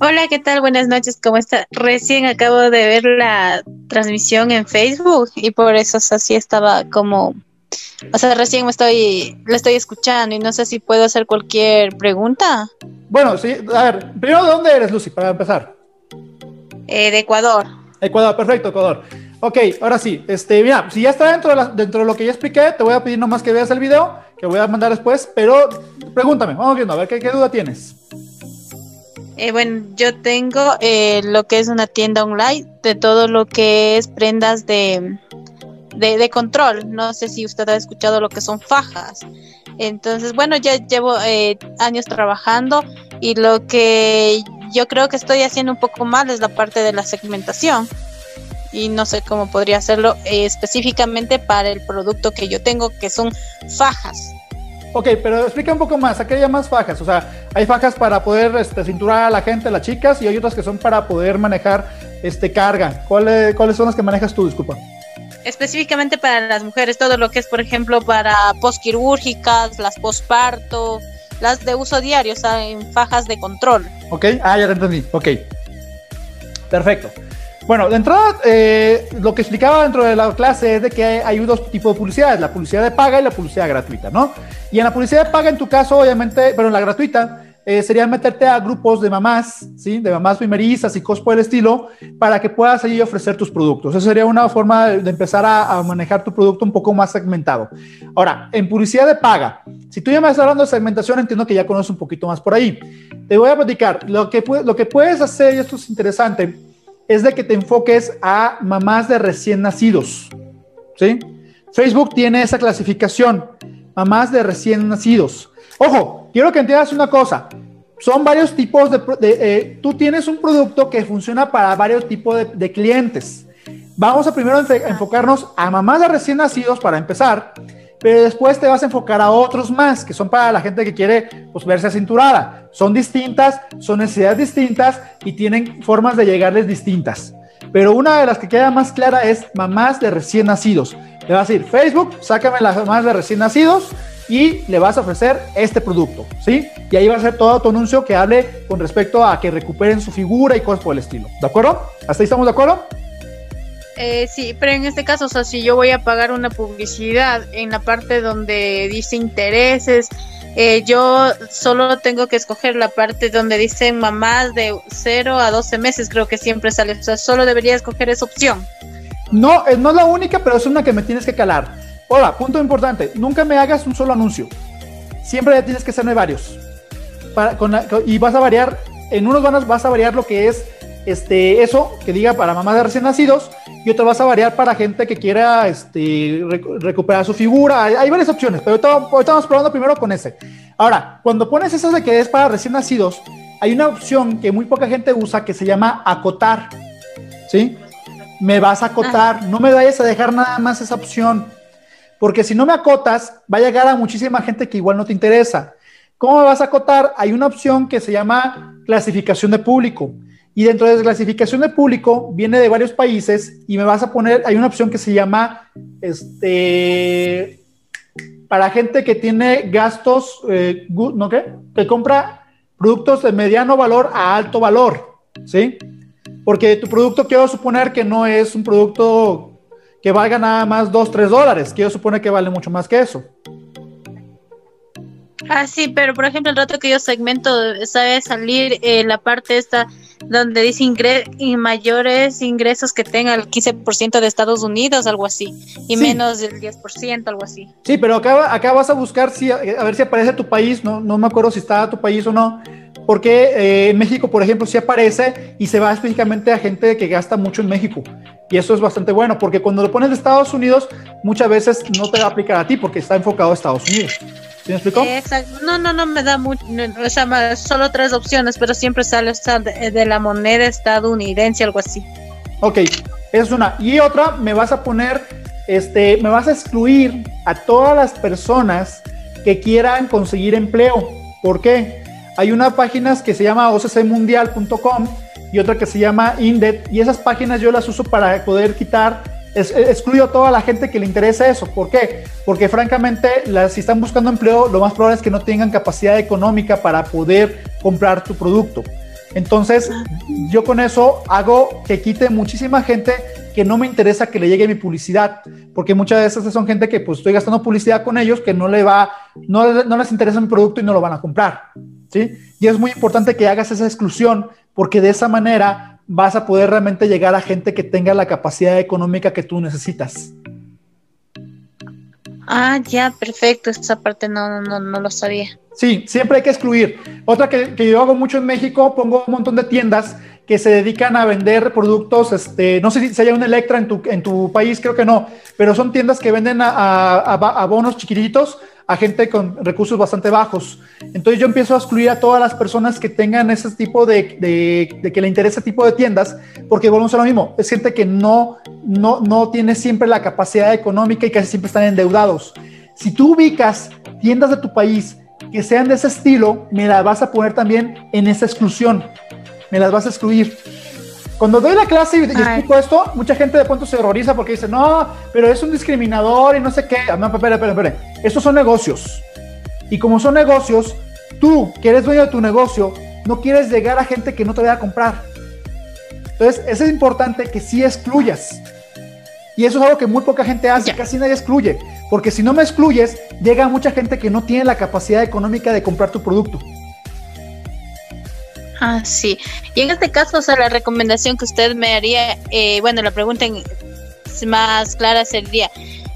Hola, ¿qué tal? Buenas noches, ¿cómo está? Recién acabo de ver la transmisión en Facebook y por eso así estaba como, o sea, recién me estoy, la estoy escuchando y no sé si puedo hacer cualquier pregunta. Bueno, sí, a ver, primero, ¿de dónde eres, Lucy, para empezar? Eh, de Ecuador. Ecuador, perfecto, Ecuador. Ok, ahora sí, este, mira, si ya está dentro de, dentro de lo que ya expliqué, te voy a pedir nomás que veas el video, que voy a mandar después, pero pregúntame, vamos viendo, a ver, ¿qué, qué duda tienes? Eh, bueno, yo tengo eh, lo que es una tienda online de todo lo que es prendas de, de, control. No sé si usted ha escuchado lo que son fajas. Entonces, bueno, ya llevo eh, años trabajando y lo que yo creo que estoy haciendo un poco mal es la parte de la segmentación. Y no sé cómo podría hacerlo específicamente para el producto que yo tengo, que son fajas. Ok, pero explica un poco más, ¿a qué llamas fajas? O sea, hay fajas para poder este, cinturar a la gente, las chicas, y hay otras que son para poder manejar este, carga. ¿Cuáles, ¿Cuáles son las que manejas tú, disculpa? Específicamente para las mujeres, todo lo que es, por ejemplo, para postquirúrgicas, las posparto, las de uso diario, o sea, en fajas de control. Ok, ah, ya te entendí, ok. Perfecto. Bueno, de entrada, eh, lo que explicaba dentro de la clase es de que hay, dos tipos de publicidades, la publicidad de paga y la publicidad gratuita, ¿no? Y en la publicidad de paga, en tu caso, obviamente, pero en la gratuita, eh, sería meterte a grupos de mamás, ¿sí? De mamás primerizas y cosas por el estilo, para que puedas allí ofrecer tus productos. Esa sería una forma de, empezar a, manejar tu producto un poco más segmentado. Ahora, en publicidad de paga, si tú ya me estás hablando de segmentación, entiendo que ya conoces un poquito más por ahí. Te voy a platicar, lo que, lo que puedes hacer, y esto es interesante, es de que te enfoques a mamás de recién nacidos. ¿Sí? Facebook tiene esa clasificación, mamás de recién nacidos. Ojo, quiero que entiendas una cosa. Son varios tipos de... Eh, tú tienes un producto que funciona para varios tipos de, clientes. Vamos a primero enfocarnos a mamás de recién nacidos para empezar pero después te vas a enfocar a otros más, que son para la gente que quiere pues, verse acinturada. Son distintas, son necesidades distintas y tienen formas de llegarles distintas. Pero una de las que queda más clara es mamás de recién nacidos. Le vas a decir, Facebook, sácame las mamás de recién nacidos y le vas a ofrecer este producto, ¿sí? Y ahí va a ser todo tu anuncio que hable con respecto a que recuperen su figura y cosas por el estilo. ¿De acuerdo? ¿Hasta ahí estamos de acuerdo? Eh, sí, pero en este caso, o sea, si yo voy a pagar una publicidad en la parte donde dice intereses, eh, yo solo tengo que escoger la parte donde dice mamás de 0 a 12 meses, creo que siempre sale, o sea, solo debería escoger esa opción. No, eh, no es la única, pero es una que me tienes que calar. Hola, punto importante, nunca me hagas un solo anuncio. Siempre tienes que hacerme varios. y vas a variar, en unos van vas a variar lo que es este, eso, que diga para mamás de recién nacidos, y otro vas a variar para gente que quiera este, recuperar su figura. Hay, varias opciones, pero ahorita, estamos probando primero con ese. Ahora, cuando pones eso de que es para recién nacidos, hay una opción que muy poca gente usa que se llama acotar. ¿Sí? Me vas a acotar, no me vayas a dejar nada más esa opción. Porque si no me acotas, va a llegar a muchísima gente que igual no te interesa. ¿Cómo me vas a acotar? Hay una opción que se llama clasificación de público. Y dentro de la clasificación de público viene de varios países y me vas a poner, hay una opción que se llama, este, para gente que tiene gastos, eh, ¿no qué? Que compra productos de mediano valor a alto valor, ¿sí? Porque tu producto quiero suponer que no es un producto que valga nada más 2, 3 dólares, quiero suponer que vale mucho más que eso. Ah, sí, pero por ejemplo, el rato que yo segmento, sabe salir eh, la parte esta donde dice y mayores ingresos que tenga el 15% de Estados Unidos, algo así, y menos del 10%, algo así. Sí, pero acá, acá vas a buscar si, a ver si aparece tu país, no, no me acuerdo si está tu país o no, porque eh, en México, por ejemplo, sí aparece y se va específicamente a gente que gasta mucho en México. Y eso es bastante bueno, porque cuando lo pones de Estados Unidos, muchas veces no te va a aplicar a ti porque está enfocado a Estados Unidos. ¿Sí me explicó? Exacto. No, no, no me da mucho, o sea, solo tres opciones, pero siempre sale de, de la moneda estadounidense, algo así. Ok, esa es una. Y otra, me vas a poner, este, me vas a excluir a todas las personas que quieran conseguir empleo. ¿Por qué? Hay unas páginas que se llama occmundial.com y otra que se llama Indet y esas páginas yo las uso para poder quitar excluyo a toda la gente que le interesa eso. ¿Por qué? Porque francamente, si están buscando empleo, lo más probable es que no tengan capacidad económica para poder comprar tu producto. Entonces, yo con eso hago que quite muchísima gente que no me interesa que le llegue mi publicidad, porque muchas veces son gente que pues estoy gastando publicidad con ellos que no le va, no, no les interesa mi producto y no lo van a comprar, ¿sí? Y es muy importante que hagas esa exclusión, porque de esa manera vas a poder realmente llegar a gente que tenga la capacidad económica que tú necesitas. Ah, ya, perfecto. Esa parte no, no, no lo sabía. Sí, siempre hay que excluir. Otra que, que, yo hago mucho en México, pongo un montón de tiendas que se dedican a vender productos, este, no sé si, haya una Electra en tu, en tu país, creo que no, pero son tiendas que venden a, a, a bonos chiquititos a gente con recursos bastante bajos. Entonces yo empiezo a excluir a todas las personas que tengan ese tipo de, de, que le interese ese tipo de tiendas, porque volvemos a lo mismo, es gente que no, no, no tiene siempre la capacidad económica y casi siempre están endeudados. Si tú ubicas tiendas de tu país que sean de ese estilo, me las vas a poner también en esa exclusión, me las vas a excluir. Cuando doy la clase y, explico esto, mucha gente de pronto se horroriza porque dice, no, pero es un discriminador y no sé qué. Ah, no, espera, espera, espera. Estos son negocios. Y como son negocios, tú, que eres dueño de tu negocio, no quieres llegar a gente que no te vaya a comprar. Entonces, eso es importante que sí excluyas. Y eso es algo que muy poca gente hace, casi nadie excluye. Porque si no me excluyes, llega mucha gente que no tiene la capacidad económica de comprar tu producto. Ah, sí. Y en este caso, o sea, la recomendación que usted me haría, eh, bueno, la pregunta más clara sería,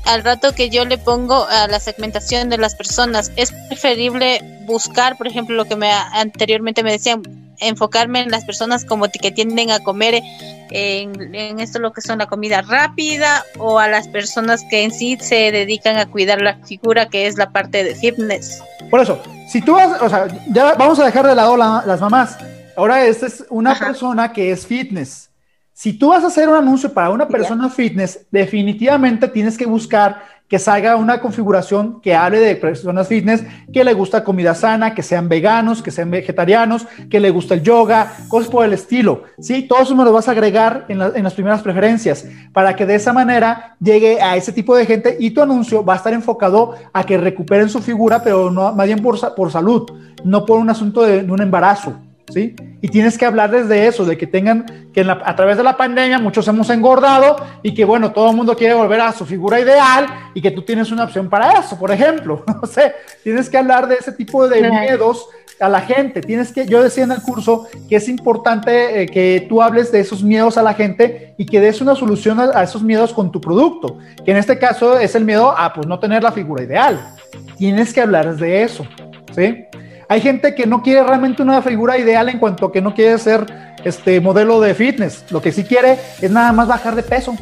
al rato que yo le pongo a la segmentación de las personas, ¿es preferible buscar, por ejemplo, lo que me anteriormente me decían, enfocarme en las personas como que tienden a comer en, en, esto lo que son la comida rápida o a las personas que en sí se dedican a cuidar la figura que es la parte de fitness. Por eso, si tú vas, o sea, ya vamos a dejar de lado las mamás. Ahora, esta es una persona que es fitness. Si tú vas a hacer un anuncio para una persona fitness, definitivamente tienes que buscar que salga una configuración que hable de personas fitness, que le gusta comida sana, que sean veganos, que sean vegetarianos, que le gusta el yoga, cosas por el estilo. Sí, todo eso me lo vas a agregar en, en las primeras preferencias para que de esa manera llegue a ese tipo de gente y tu anuncio va a estar enfocado a que recuperen su figura, pero no, más bien por, por salud, no por un asunto de un embarazo. ¿Sí? Y tienes que hablar desde eso, de que tengan, que a través de la pandemia muchos hemos engordado y que, bueno, todo el mundo quiere volver a su figura ideal y que tú tienes una opción para eso, por ejemplo. No sé, tienes que hablar de ese tipo de miedos a la gente. Tienes que, yo decía en el curso que es importante eh, que tú hables de esos miedos a la gente y que des una solución a, a, esos miedos con tu producto, que en este caso es el miedo a pues no tener la figura ideal. Tienes que hablar de eso, ¿sí? Hay gente que no quiere realmente una figura ideal en cuanto a que no quiere ser este modelo de fitness. Lo que sí quiere es nada más bajar de peso.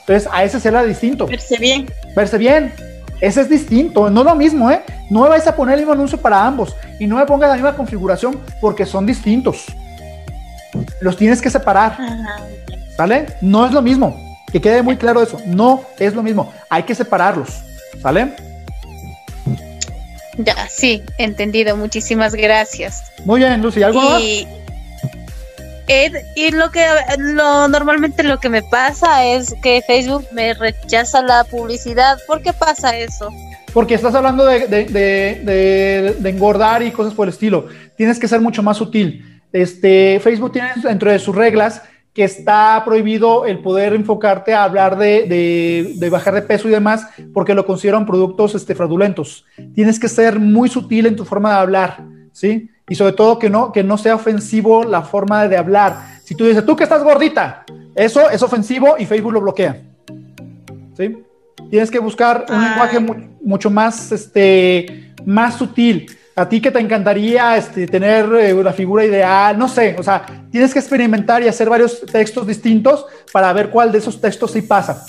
Entonces, a ese será distinto. Verse bien. Verse bien. Ese es distinto, no es lo mismo, ¿eh? No me vais a poner el mismo anuncio para ambos y no me pongas la misma configuración porque son distintos. Los tienes que separar. ¿Sale? No es lo mismo. Que quede muy claro eso. No es lo mismo. Hay que separarlos. ¿Sale? Ya, sí, entendido. Muchísimas gracias. Muy bien, Lucy, ¿algo más? y lo que lo normalmente lo que me pasa es que Facebook me rechaza la publicidad. ¿Por qué pasa eso? Porque estás hablando de, de, de engordar y cosas por el estilo. Tienes que ser mucho más sutil. Este, Facebook tiene dentro de sus reglas que está prohibido el poder enfocarte a hablar de, bajar de peso y demás, porque lo consideran productos este, fraudulentos. Tienes que ser muy sutil en tu forma de hablar, ¿sí? Y sobre todo que no, que no sea ofensivo la forma de hablar. Si tú dices, tú que estás gordita, eso es ofensivo y Facebook lo bloquea, ¿sí? Tienes que buscar un lenguaje mucho más, este, más sutil a ti que te encantaría este, tener eh, una figura ideal, no sé, o sea, tienes que experimentar y hacer varios textos distintos para ver cuál de esos textos sí pasa.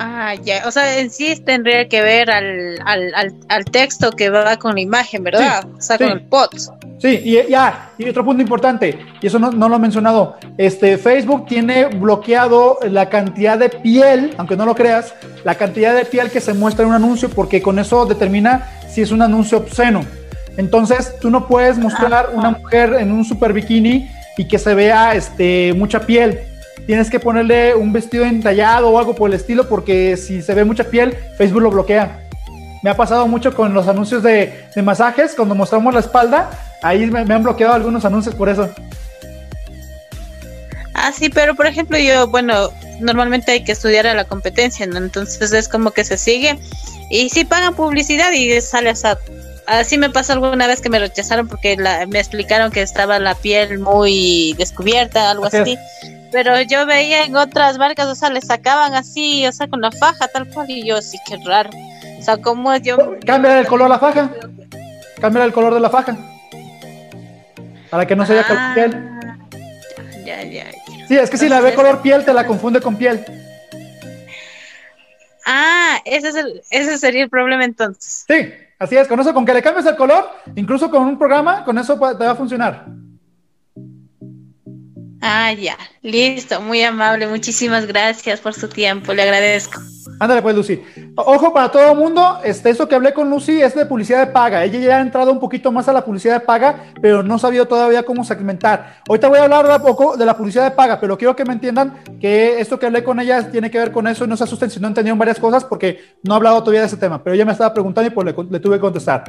Ah, ya, o sea, en sí tendría que ver al, al, al, texto que va con la imagen, ¿verdad? o sea, con el pot. Sí, y ya, y otro punto importante, y eso no, no, lo he mencionado, este, Facebook tiene bloqueado la cantidad de piel, aunque no lo creas, la cantidad de piel que se muestra en un anuncio, porque con eso determina si es un anuncio obsceno. Entonces, tú no puedes mostrar una mujer en un super bikini y que se vea este, mucha piel tienes que ponerle un vestido entallado o algo por el estilo porque si se ve mucha piel, Facebook lo bloquea. Me ha pasado mucho con los anuncios de, masajes, cuando mostramos la espalda, ahí me, han bloqueado algunos anuncios por eso. Ah, sí, pero por ejemplo yo, bueno, normalmente hay que estudiar a la competencia, ¿no? Entonces es como que se sigue y sí pagan publicidad y sale hasta así me pasó alguna vez que me rechazaron porque me explicaron que estaba la piel muy descubierta, algo así. Pero yo veía en otras marcas, o sea, le sacaban así, o sea, con la faja, tal cual, y yo, sí, qué raro. O sea, ¿cómo yo? Cambia el color de la faja. Cambia el color de la faja. Para que no se vea con ah, piel. Ya, ya, ya. Sí, es que si la ve color piel, te la confunde con piel. Ah, ese, es el, ese sería el problema entonces. Sí, así es. Con eso, con que le cambies el color, incluso con un programa, con eso te va a funcionar. Ah, ya, listo, muy amable, muchísimas gracias por su tiempo, le agradezco. Ándale pues, Lucy. Ojo para todo el mundo, este, eso que hablé con Lucy es de publicidad de paga. Ella ya ha entrado un poquito más a la publicidad de paga, pero no sabido todavía cómo segmentar. Ahorita voy a hablar un poco de la publicidad de paga, pero quiero que me entiendan que esto que hablé con ella tiene que ver con eso y no se asusten si no entendieron varias cosas porque no he hablado todavía de ese tema, pero ella me estaba preguntando y pues le tuve que contestar.